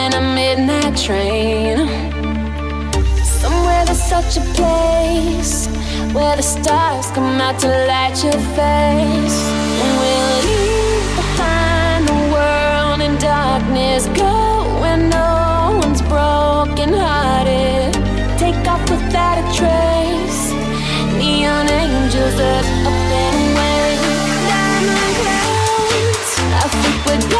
than a midnight train. Somewhere there's such a place where the stars come out to light your face. And we'll leave behind the world in darkness, go where no one's broken hearted. Take off without a trace. Neon angels up, up and away. Diamond clouds, I think we're